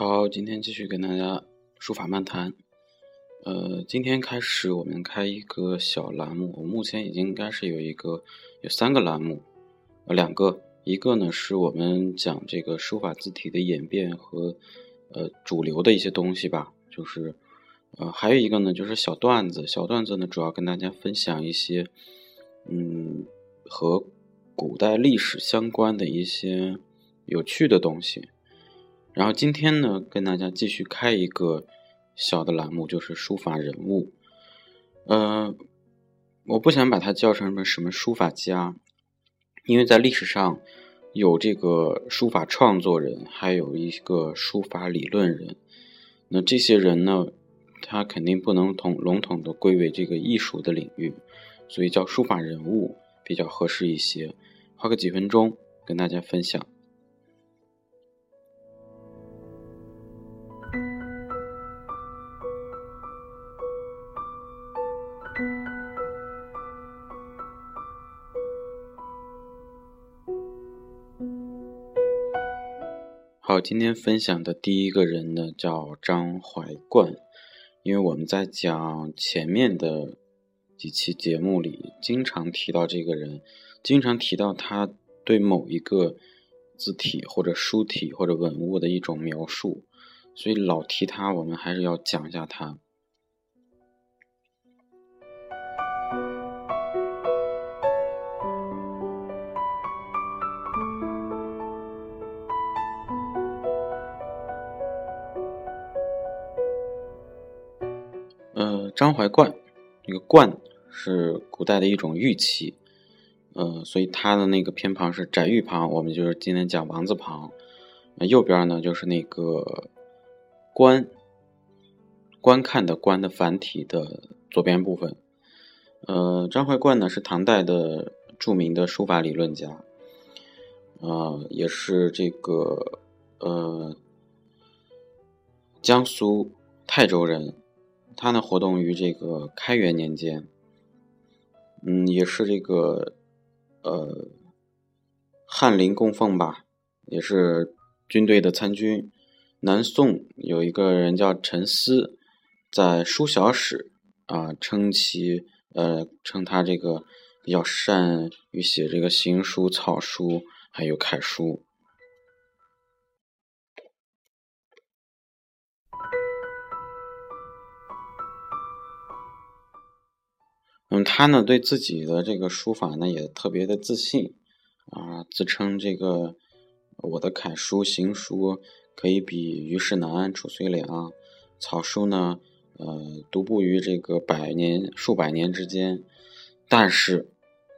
好，今天继续跟大家书法漫谈。呃，今天开始我们开一个小栏目，我目前已经应该是有一个有三个栏目，呃，两个，一个呢是我们讲这个书法字体的演变和呃主流的一些东西吧，就是呃还有一个呢就是小段子，小段子呢主要跟大家分享一些嗯和古代历史相关的一些有趣的东西。然后今天呢，跟大家继续开一个。小的栏目就是书法人物，呃，我不想把它叫成什么什么书法家，因为在历史上有这个书法创作人，还有一个书法理论人。那这些人呢，他肯定不能统笼统的归为这个艺术的领域，所以叫书法人物比较合适一些。花个几分钟跟大家分享。好，今天分享的第一个人呢，叫张怀冠。因为我们在讲前面的几期节目里，经常提到这个人，经常提到他对某一个字体或者书体或者文物的一种描述，所以老提他，我们还是要讲一下他。呃张怀灌，这个“灌”是古代的一种玉器，呃，所以它的那个偏旁是窄玉旁，我们就是今天讲王字旁。那右边呢，就是那个“观”，观看的“观”的繁体的左边部分。呃，张怀灌呢是唐代的著名的书法理论家，啊，也是这个呃江苏泰州人。他呢，活动于这个开元年间，嗯，也是这个呃翰林供奉吧，也是军队的参军。南宋有一个人叫陈思，在《书小史》啊称其呃称他这个比较善于写这个行书、草书，还有楷书。他呢对自己的这个书法呢也特别的自信啊，自称这个我的楷书、行书可以比虞世南、褚遂良，草书呢呃独步于这个百年、数百年之间，但是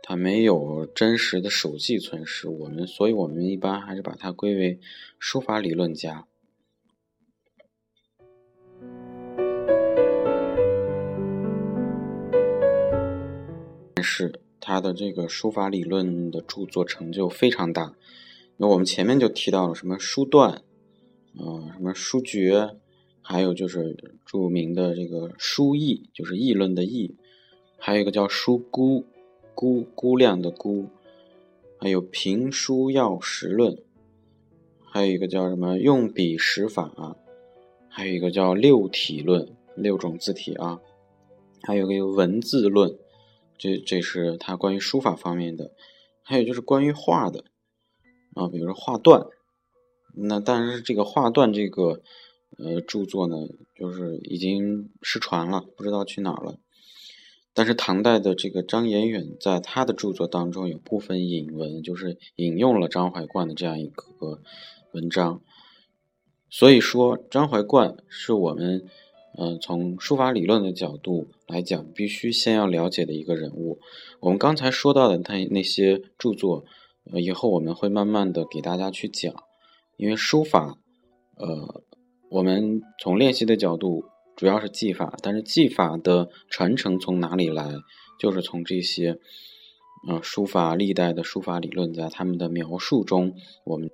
他没有真实的手迹存世，我们所以我们一般还是把它归为书法理论家。但是他的这个书法理论的著作成就非常大，那我们前面就提到了什么书断，呃，什么书诀，还有就是著名的这个书议，就是议论的议，还有一个叫书估，估估量的估，还有评书要实论，还有一个叫什么用笔识法，还有一个叫六体论，六种字体啊，还有个文字论。这这是他关于书法方面的，还有就是关于画的啊，比如说画断，那但是这个画断这个呃著作呢，就是已经失传了，不知道去哪儿了。但是唐代的这个张彦远在他的著作当中有部分引文，就是引用了张怀灌的这样一个文章，所以说张怀灌是我们。嗯，从书法理论的角度来讲，必须先要了解的一个人物。我们刚才说到的他那些著作，呃，以后我们会慢慢的给大家去讲。因为书法，呃，我们从练习的角度主要是技法，但是技法的传承从哪里来，就是从这些，呃，书法历代的书法理论家他们的描述中，我们。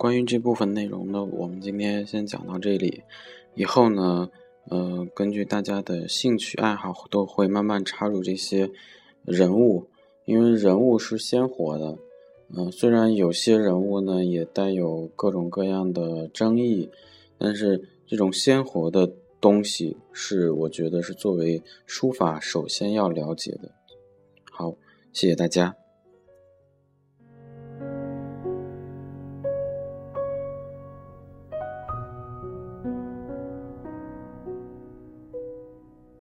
关于这部分内容呢，我们今天先讲到这里。以后呢，呃，根据大家的兴趣爱好，都会慢慢插入这些人物，因为人物是鲜活的。嗯，虽然有些人物呢也带有各种各样的争议，但是这种鲜活的东西是我觉得是作为书法首先要了解的。好，谢谢大家。